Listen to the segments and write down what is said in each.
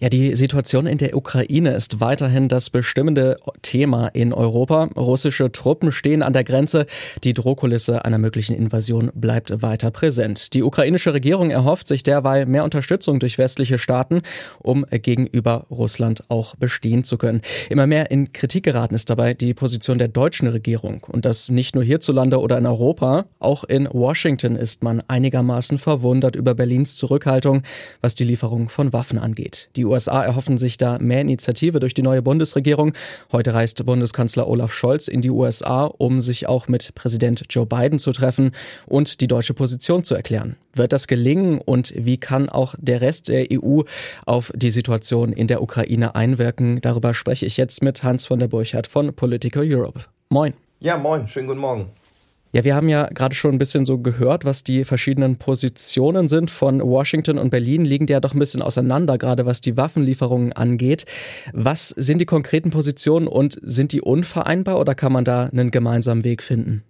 Ja, die Situation in der Ukraine ist weiterhin das bestimmende Thema in Europa. Russische Truppen stehen an der Grenze. Die Drohkulisse einer möglichen Invasion bleibt weiter präsent. Die ukrainische Regierung erhofft sich derweil mehr Unterstützung durch westliche Staaten, um gegenüber Russland auch bestehen zu können. Immer mehr in Kritik geraten ist dabei die Position der deutschen Regierung. Und das nicht nur hierzulande oder in Europa. Auch in Washington ist man einigermaßen verwundert über Berlins Zurückhaltung, was die Lieferung von Waffen angeht. Die USA erhoffen sich da mehr Initiative durch die neue Bundesregierung. Heute reist Bundeskanzler Olaf Scholz in die USA, um sich auch mit Präsident Joe Biden zu treffen und die deutsche Position zu erklären. Wird das gelingen und wie kann auch der Rest der EU auf die Situation in der Ukraine einwirken? Darüber spreche ich jetzt mit Hans von der Burchardt von Political Europe. Moin. Ja, moin, schönen guten Morgen. Ja, wir haben ja gerade schon ein bisschen so gehört, was die verschiedenen Positionen sind. Von Washington und Berlin liegen die ja doch ein bisschen auseinander, gerade was die Waffenlieferungen angeht. Was sind die konkreten Positionen und sind die unvereinbar oder kann man da einen gemeinsamen Weg finden?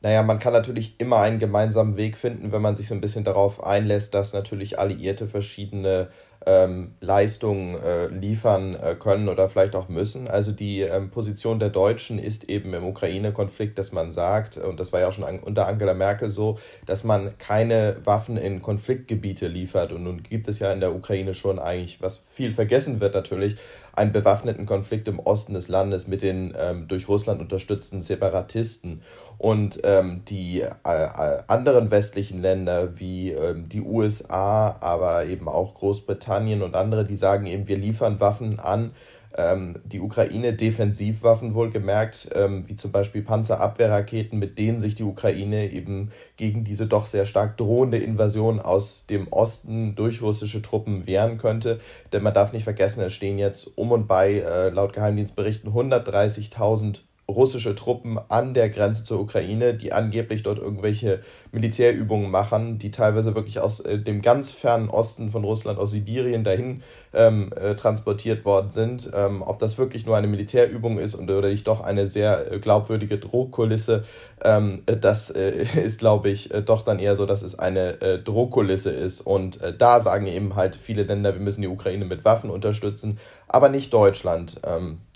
Naja, man kann natürlich immer einen gemeinsamen Weg finden, wenn man sich so ein bisschen darauf einlässt, dass natürlich Alliierte verschiedene ähm, Leistungen äh, liefern äh, können oder vielleicht auch müssen. Also die ähm, Position der Deutschen ist eben im Ukraine-Konflikt, dass man sagt, und das war ja auch schon an, unter Angela Merkel so, dass man keine Waffen in Konfliktgebiete liefert. Und nun gibt es ja in der Ukraine schon eigentlich, was viel vergessen wird natürlich, einen bewaffneten Konflikt im Osten des Landes mit den ähm, durch Russland unterstützten Separatisten. Und ähm, die äh, äh anderen westlichen Länder wie ähm, die USA, aber eben auch Großbritannien und andere, die sagen eben, wir liefern Waffen an ähm, die Ukraine Defensivwaffen wohlgemerkt, ähm, wie zum Beispiel Panzerabwehrraketen, mit denen sich die Ukraine eben gegen diese doch sehr stark drohende Invasion aus dem Osten durch russische Truppen wehren könnte. Denn man darf nicht vergessen, es stehen jetzt um und bei, äh, laut Geheimdienstberichten, 130.000 russische Truppen an der Grenze zur Ukraine, die angeblich dort irgendwelche Militärübungen machen, die teilweise wirklich aus äh, dem ganz fernen Osten von Russland, aus Sibirien dahin ähm, äh, transportiert worden sind. Ähm, ob das wirklich nur eine Militärübung ist und, oder nicht doch eine sehr äh, glaubwürdige Drohkulisse, ähm, äh, das äh, ist, glaube ich, doch dann eher so, dass es eine Drohkulisse ist. Und da sagen eben halt viele Länder, wir müssen die Ukraine mit Waffen unterstützen, aber nicht Deutschland.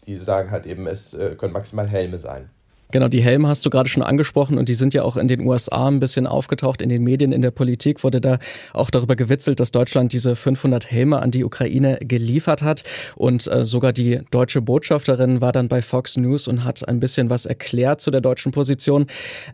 Die sagen halt eben, es äh, können maximal Helme sein. Genau, die Helme hast du gerade schon angesprochen und die sind ja auch in den USA ein bisschen aufgetaucht. In den Medien, in der Politik wurde da auch darüber gewitzelt, dass Deutschland diese 500 Helme an die Ukraine geliefert hat. Und äh, sogar die deutsche Botschafterin war dann bei Fox News und hat ein bisschen was erklärt zu der deutschen Position.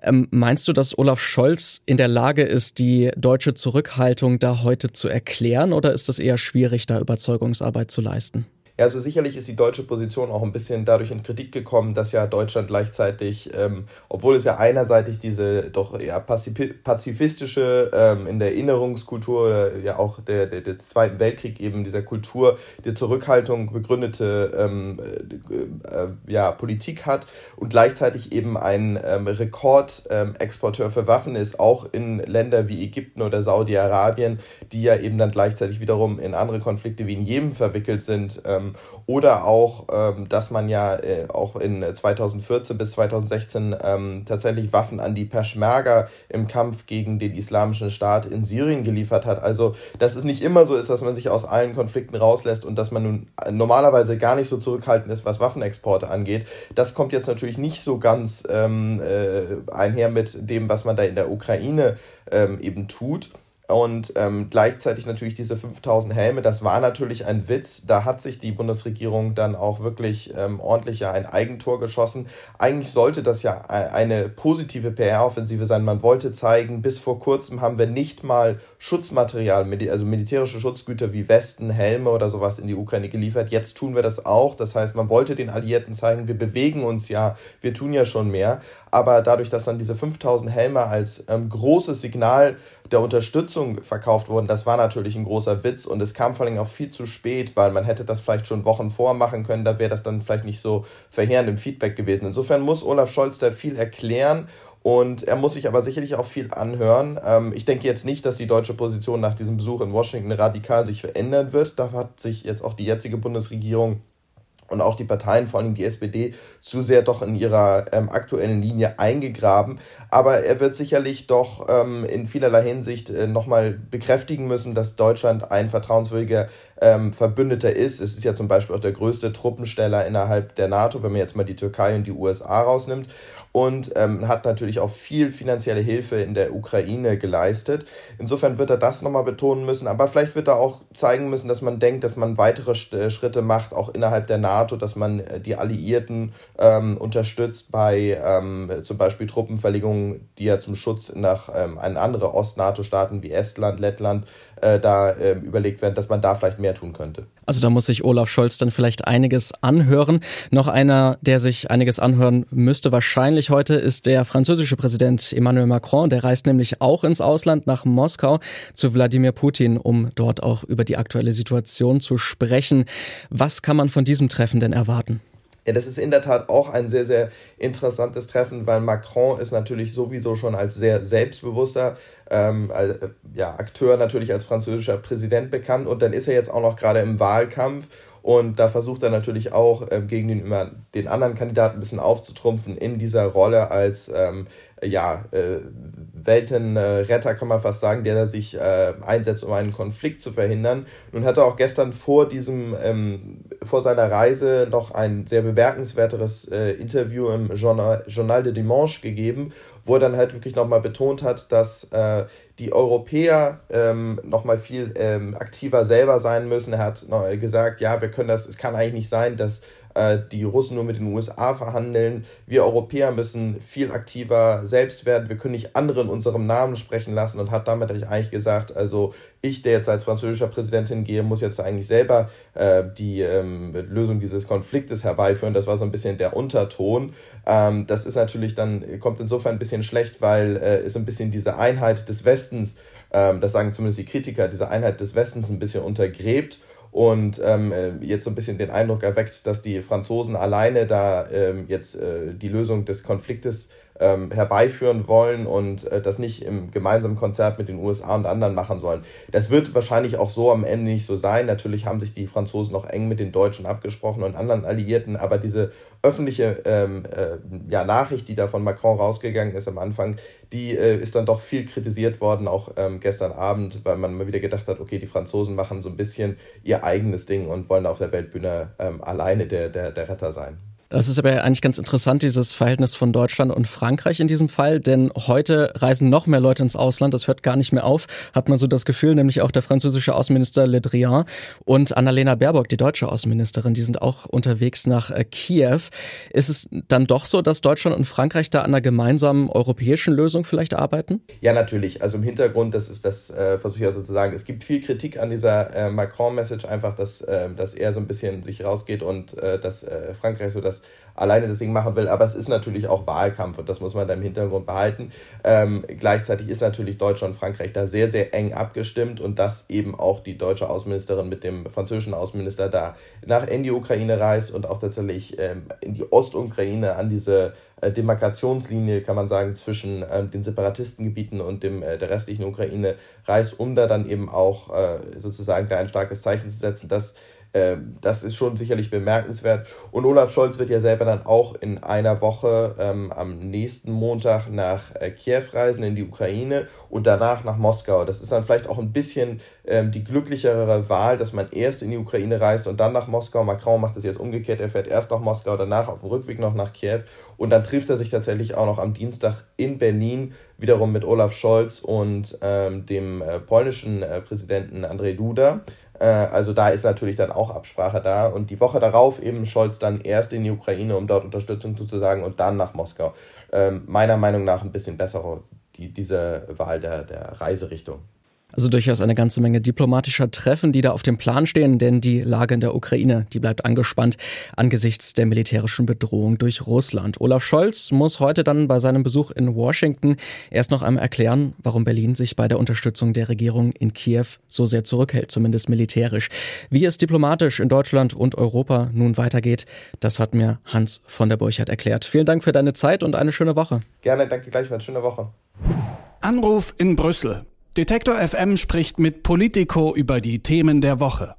Ähm, meinst du, dass Olaf Scholz in der Lage ist, die deutsche Zurückhaltung da heute zu erklären oder ist es eher schwierig, da Überzeugungsarbeit zu leisten? Ja, also sicherlich ist die deutsche Position auch ein bisschen dadurch in Kritik gekommen, dass ja Deutschland gleichzeitig, ähm, obwohl es ja einerseitig diese doch eher pazifistische, ähm, in der Erinnerungskultur, ja auch der, der, der Zweiten Weltkrieg eben dieser Kultur der Zurückhaltung begründete ähm, äh, äh, ja, Politik hat und gleichzeitig eben ein ähm, Rekordexporteur für Waffen ist, auch in Länder wie Ägypten oder Saudi-Arabien, die ja eben dann gleichzeitig wiederum in andere Konflikte wie in Jemen verwickelt sind. Ähm, ähm, oder auch, ähm, dass man ja äh, auch in 2014 bis 2016 ähm, tatsächlich Waffen an die Peschmerga im Kampf gegen den Islamischen Staat in Syrien geliefert hat. Also, dass es nicht immer so ist, dass man sich aus allen Konflikten rauslässt und dass man nun normalerweise gar nicht so zurückhaltend ist, was Waffenexporte angeht. Das kommt jetzt natürlich nicht so ganz ähm, äh, einher mit dem, was man da in der Ukraine ähm, eben tut. Und ähm, gleichzeitig natürlich diese 5000 Helme, das war natürlich ein Witz. Da hat sich die Bundesregierung dann auch wirklich ähm, ordentlich ja ein Eigentor geschossen. Eigentlich sollte das ja e-, eine positive PR-Offensive sein. Man wollte zeigen, bis vor kurzem haben wir nicht mal Schutzmaterial, also militärische Schutzgüter wie Westen, Helme oder sowas in die Ukraine geliefert. Jetzt tun wir das auch. Das heißt, man wollte den Alliierten zeigen, wir bewegen uns ja, wir tun ja schon mehr. Aber dadurch, dass dann diese 5000 Helme als ähm, großes Signal der Unterstützung verkauft wurden, das war natürlich ein großer Witz und es kam vor allem auch viel zu spät, weil man hätte das vielleicht schon Wochen vormachen können, da wäre das dann vielleicht nicht so verheerend im Feedback gewesen. Insofern muss Olaf Scholz da viel erklären und er muss sich aber sicherlich auch viel anhören. Ähm, ich denke jetzt nicht, dass die deutsche Position nach diesem Besuch in Washington radikal sich verändern wird. Da hat sich jetzt auch die jetzige Bundesregierung und auch die Parteien, vor allem die SPD, zu sehr doch in ihrer ähm, aktuellen Linie eingegraben. Aber er wird sicherlich doch ähm, in vielerlei Hinsicht äh, nochmal bekräftigen müssen, dass Deutschland ein vertrauenswürdiger ähm, Verbündeter ist. Es ist ja zum Beispiel auch der größte Truppensteller innerhalb der NATO, wenn man jetzt mal die Türkei und die USA rausnimmt und ähm, hat natürlich auch viel finanzielle Hilfe in der Ukraine geleistet. Insofern wird er das nochmal betonen müssen, aber vielleicht wird er auch zeigen müssen, dass man denkt, dass man weitere äh, Schritte macht, auch innerhalb der NATO, dass man äh, die Alliierten ähm, unterstützt bei ähm, zum Beispiel Truppenverlegungen, die ja zum Schutz nach ähm, andere Ost-NATO-Staaten wie Estland, Lettland äh, da äh, überlegt werden, dass man da vielleicht mehr tun könnte. Also da muss sich Olaf Scholz dann vielleicht einiges anhören. Noch einer, der sich einiges anhören müsste wahrscheinlich heute, ist der französische Präsident Emmanuel Macron. Der reist nämlich auch ins Ausland nach Moskau zu Wladimir Putin, um dort auch über die aktuelle Situation zu sprechen. Was kann man von diesem Treffen denn erwarten? Ja, das ist in der Tat auch ein sehr, sehr interessantes Treffen, weil Macron ist natürlich sowieso schon als sehr selbstbewusster ähm, äh, ja, Akteur natürlich als französischer Präsident bekannt und dann ist er jetzt auch noch gerade im Wahlkampf und da versucht er natürlich auch ähm, gegen den, immer, den anderen Kandidaten ein bisschen aufzutrumpfen in dieser Rolle als ähm, ja, äh, Weltenretter, kann man fast sagen, der sich äh, einsetzt, um einen Konflikt zu verhindern. Nun hat er auch gestern vor diesem, ähm, vor seiner Reise noch ein sehr bemerkenswerteres äh, Interview im Journal, Journal de Dimanche gegeben, wo er dann halt wirklich nochmal betont hat, dass äh, die Europäer ähm, nochmal viel ähm, aktiver selber sein müssen. Er hat noch gesagt, ja, wir können das, es kann eigentlich nicht sein, dass äh, die Russen nur mit den USA verhandeln. Wir Europäer müssen viel aktiver selbst werden. Wir können nicht andere in unserem Namen sprechen lassen und hat damit eigentlich gesagt, also ich, der jetzt als französischer Präsident hingehe, muss jetzt eigentlich selber äh, die ähm, Lösung dieses Konfliktes herbeiführen. Das war so ein bisschen der Unterton. Ähm, das ist natürlich dann, kommt insofern ein bisschen schlecht, weil äh, es ein bisschen diese Einheit des Westens, ähm, das sagen zumindest die Kritiker, diese Einheit des Westens ein bisschen untergräbt und ähm, äh, jetzt so ein bisschen den Eindruck erweckt, dass die Franzosen alleine da ähm, jetzt äh, die Lösung des Konfliktes ähm, herbeiführen wollen und äh, das nicht im gemeinsamen Konzert mit den USA und anderen machen sollen. Das wird wahrscheinlich auch so am Ende nicht so sein. Natürlich haben sich die Franzosen noch eng mit den Deutschen abgesprochen und anderen Alliierten, aber diese öffentliche ähm, äh, ja, Nachricht, die da von Macron rausgegangen ist am Anfang, die äh, ist dann doch viel kritisiert worden, auch ähm, gestern Abend, weil man mal wieder gedacht hat, okay, die Franzosen machen so ein bisschen ihr eigenes Ding und wollen auf der Weltbühne ähm, alleine der, der, der Retter sein. Das ist aber eigentlich ganz interessant, dieses Verhältnis von Deutschland und Frankreich in diesem Fall, denn heute reisen noch mehr Leute ins Ausland, das hört gar nicht mehr auf, hat man so das Gefühl, nämlich auch der französische Außenminister Le Drian und Annalena Baerbock, die deutsche Außenministerin, die sind auch unterwegs nach äh, Kiew. Ist es dann doch so, dass Deutschland und Frankreich da an einer gemeinsamen europäischen Lösung vielleicht arbeiten? Ja, natürlich. Also im Hintergrund, das ist das, äh, versuche ich ja sozusagen, es gibt viel Kritik an dieser äh, Macron-Message, einfach, dass, äh, dass er so ein bisschen sich rausgeht und äh, dass äh, Frankreich so das das alleine Ding machen will. Aber es ist natürlich auch Wahlkampf und das muss man da im Hintergrund behalten. Ähm, gleichzeitig ist natürlich Deutschland und Frankreich da sehr, sehr eng abgestimmt und dass eben auch die deutsche Außenministerin mit dem französischen Außenminister da nach in die Ukraine reist und auch tatsächlich ähm, in die Ostukraine an diese äh, Demarkationslinie, kann man sagen, zwischen ähm, den Separatistengebieten und dem, äh, der restlichen Ukraine reist, um da dann eben auch äh, sozusagen da ein starkes Zeichen zu setzen, dass ähm, das ist schon sicherlich bemerkenswert. Und Olaf Scholz wird ja selber dann auch in einer Woche ähm, am nächsten Montag nach äh, Kiew reisen, in die Ukraine und danach nach Moskau. Das ist dann vielleicht auch ein bisschen ähm, die glücklichere Wahl, dass man erst in die Ukraine reist und dann nach Moskau. Macron macht das jetzt umgekehrt. Er fährt erst nach Moskau, danach auf dem Rückweg noch nach Kiew. Und dann trifft er sich tatsächlich auch noch am Dienstag in Berlin wiederum mit Olaf Scholz und ähm, dem äh, polnischen äh, Präsidenten Andrzej Duda. Äh, also da ist natürlich dann auch Absprache da. Und die Woche darauf eben Scholz dann erst in die Ukraine, um dort Unterstützung zuzusagen und dann nach Moskau. Ähm, meiner Meinung nach ein bisschen bessere, die, diese Wahl der, der Reiserichtung. Also durchaus eine ganze Menge diplomatischer Treffen, die da auf dem Plan stehen, denn die Lage in der Ukraine, die bleibt angespannt angesichts der militärischen Bedrohung durch Russland. Olaf Scholz muss heute dann bei seinem Besuch in Washington erst noch einmal erklären, warum Berlin sich bei der Unterstützung der Regierung in Kiew so sehr zurückhält, zumindest militärisch. Wie es diplomatisch in Deutschland und Europa nun weitergeht, das hat mir Hans von der Burchardt erklärt. Vielen Dank für deine Zeit und eine schöne Woche. Gerne, danke gleichfalls. Schöne Woche. Anruf in Brüssel. Detektor FM spricht mit Politico über die Themen der Woche.